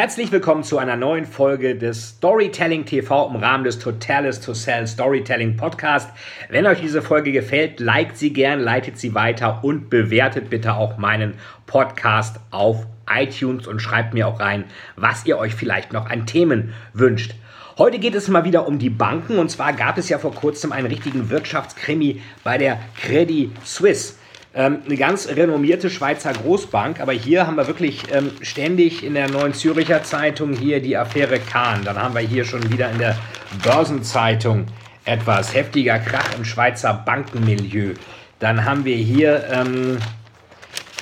Herzlich willkommen zu einer neuen Folge des Storytelling TV im Rahmen des Totalis to Sell Storytelling Podcast. Wenn euch diese Folge gefällt, liked sie gern, leitet sie weiter und bewertet bitte auch meinen Podcast auf iTunes und schreibt mir auch rein, was ihr euch vielleicht noch an Themen wünscht. Heute geht es mal wieder um die Banken und zwar gab es ja vor kurzem einen richtigen Wirtschaftskrimi bei der Credit Suisse. Ähm, eine ganz renommierte Schweizer Großbank, aber hier haben wir wirklich ähm, ständig in der Neuen Züricher Zeitung hier die Affäre Kahn. Dann haben wir hier schon wieder in der Börsenzeitung etwas heftiger Krach im Schweizer Bankenmilieu. Dann haben wir hier ähm,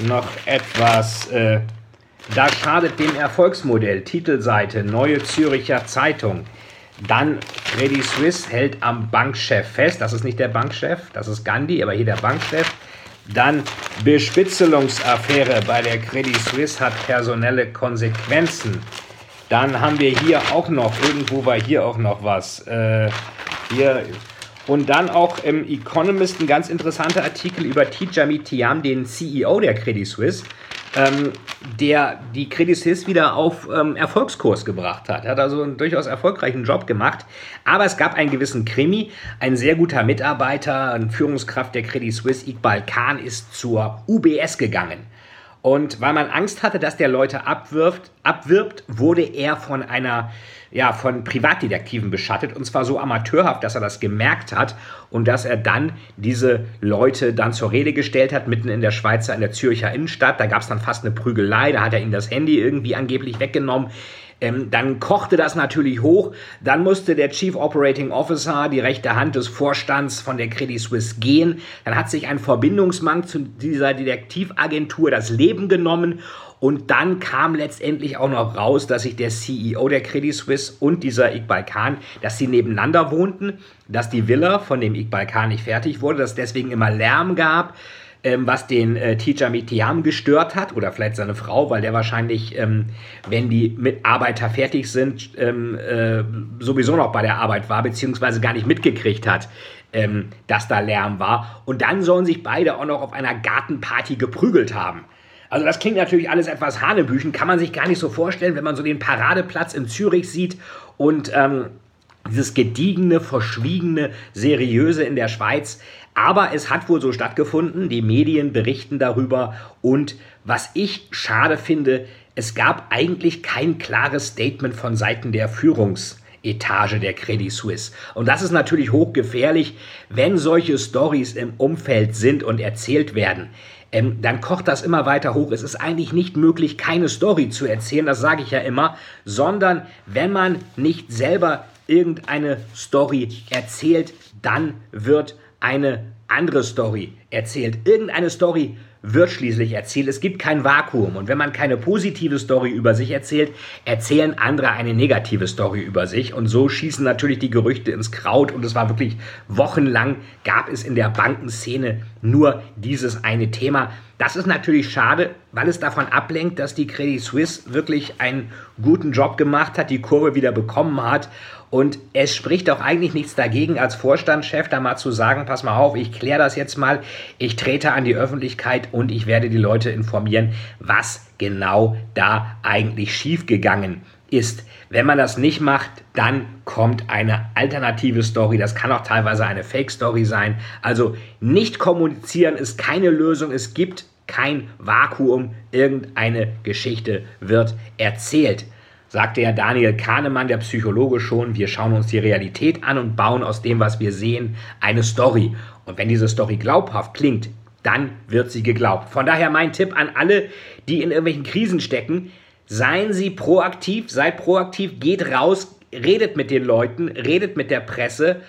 noch etwas, äh, da schadet dem Erfolgsmodell, Titelseite, Neue Züricher Zeitung. Dann Credit Suisse hält am Bankchef fest, das ist nicht der Bankchef, das ist Gandhi, aber hier der Bankchef. Dann Bespitzelungsaffäre bei der Credit Suisse hat personelle Konsequenzen. Dann haben wir hier auch noch, irgendwo war hier auch noch was. Äh, hier. Und dann auch im Economist ein ganz interessanter Artikel über Tijami Tiam, den CEO der Credit Suisse ähm, der die Credit Suisse wieder auf ähm, Erfolgskurs gebracht hat. Er hat also einen durchaus erfolgreichen Job gemacht. Aber es gab einen gewissen Krimi. Ein sehr guter Mitarbeiter, eine Führungskraft der Credit Suisse, Iqbal Khan, ist zur UBS gegangen. Und weil man Angst hatte, dass der Leute abwirft, abwirbt, wurde er von einer ja, von Privatdetektiven beschattet und zwar so amateurhaft, dass er das gemerkt hat und dass er dann diese Leute dann zur Rede gestellt hat, mitten in der Schweizer, in der Zürcher Innenstadt. Da gab es dann fast eine Prügelei, da hat er ihnen das Handy irgendwie angeblich weggenommen. Ähm, dann kochte das natürlich hoch. Dann musste der Chief Operating Officer, die rechte Hand des Vorstands von der Credit Suisse, gehen. Dann hat sich ein Verbindungsmann zu dieser Detektivagentur das Leben genommen. Und dann kam letztendlich auch noch raus, dass sich der CEO der Credit Suisse und dieser Iqbal Khan, dass sie nebeneinander wohnten, dass die Villa von dem Iqbal Khan nicht fertig wurde, dass es deswegen immer Lärm gab ähm, was den äh, Teacher Mitiam gestört hat oder vielleicht seine Frau, weil der wahrscheinlich, ähm, wenn die Mitarbeiter fertig sind, ähm, äh, sowieso noch bei der Arbeit war, beziehungsweise gar nicht mitgekriegt hat, ähm, dass da Lärm war. Und dann sollen sich beide auch noch auf einer Gartenparty geprügelt haben. Also das klingt natürlich alles etwas Hanebüchen, kann man sich gar nicht so vorstellen, wenn man so den Paradeplatz in Zürich sieht und ähm, dieses gediegene, verschwiegene, seriöse in der Schweiz. Aber es hat wohl so stattgefunden, die Medien berichten darüber und was ich schade finde, es gab eigentlich kein klares Statement von Seiten der Führungsetage der Credit Suisse. Und das ist natürlich hochgefährlich, wenn solche Stories im Umfeld sind und erzählt werden. Ähm, dann kocht das immer weiter hoch. Es ist eigentlich nicht möglich, keine Story zu erzählen, das sage ich ja immer, sondern wenn man nicht selber irgendeine Story erzählt, dann wird eine andere Story erzählt. Irgendeine Story wird schließlich erzählt. Es gibt kein Vakuum. Und wenn man keine positive Story über sich erzählt, erzählen andere eine negative Story über sich. Und so schießen natürlich die Gerüchte ins Kraut. Und es war wirklich wochenlang, gab es in der Bankenszene nur dieses eine Thema. Das ist natürlich schade, weil es davon ablenkt, dass die Credit Suisse wirklich einen guten Job gemacht hat, die Kurve wieder bekommen hat. Und es spricht auch eigentlich nichts dagegen, als Vorstandschef da mal zu sagen, pass mal auf, ich kläre das jetzt mal, ich trete an die Öffentlichkeit und ich werde die Leute informieren, was genau da eigentlich schiefgegangen ist. Wenn man das nicht macht, dann kommt eine alternative Story. Das kann auch teilweise eine Fake-Story sein. Also nicht kommunizieren ist keine Lösung. Es gibt kein Vakuum. Irgendeine Geschichte wird erzählt. Sagte ja Daniel Kahnemann, der Psychologe, schon, wir schauen uns die Realität an und bauen aus dem, was wir sehen, eine Story. Und wenn diese Story glaubhaft klingt, dann wird sie geglaubt. Von daher mein Tipp an alle, die in irgendwelchen Krisen stecken, Seien Sie proaktiv, seid proaktiv, geht raus, redet mit den Leuten, redet mit der Presse.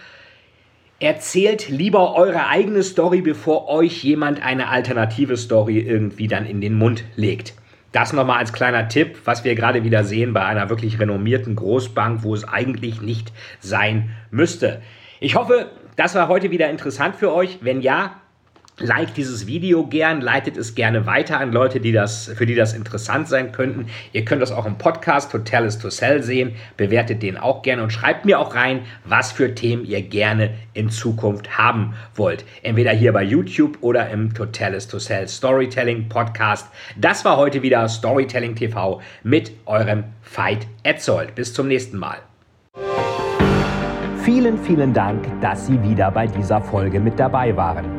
Erzählt lieber eure eigene Story, bevor euch jemand eine alternative Story irgendwie dann in den Mund legt. Das nochmal als kleiner Tipp, was wir gerade wieder sehen bei einer wirklich renommierten Großbank, wo es eigentlich nicht sein müsste. Ich hoffe, das war heute wieder interessant für euch. Wenn ja, Like dieses Video gern, leitet es gerne weiter an Leute, die das, für die das interessant sein könnten. Ihr könnt das auch im Podcast Hotel is to Sell sehen. Bewertet den auch gerne und schreibt mir auch rein, was für Themen ihr gerne in Zukunft haben wollt. Entweder hier bei YouTube oder im Hotel is to Sell Storytelling Podcast. Das war heute wieder Storytelling TV mit eurem Veit Etzold. Bis zum nächsten Mal. Vielen, vielen Dank, dass Sie wieder bei dieser Folge mit dabei waren.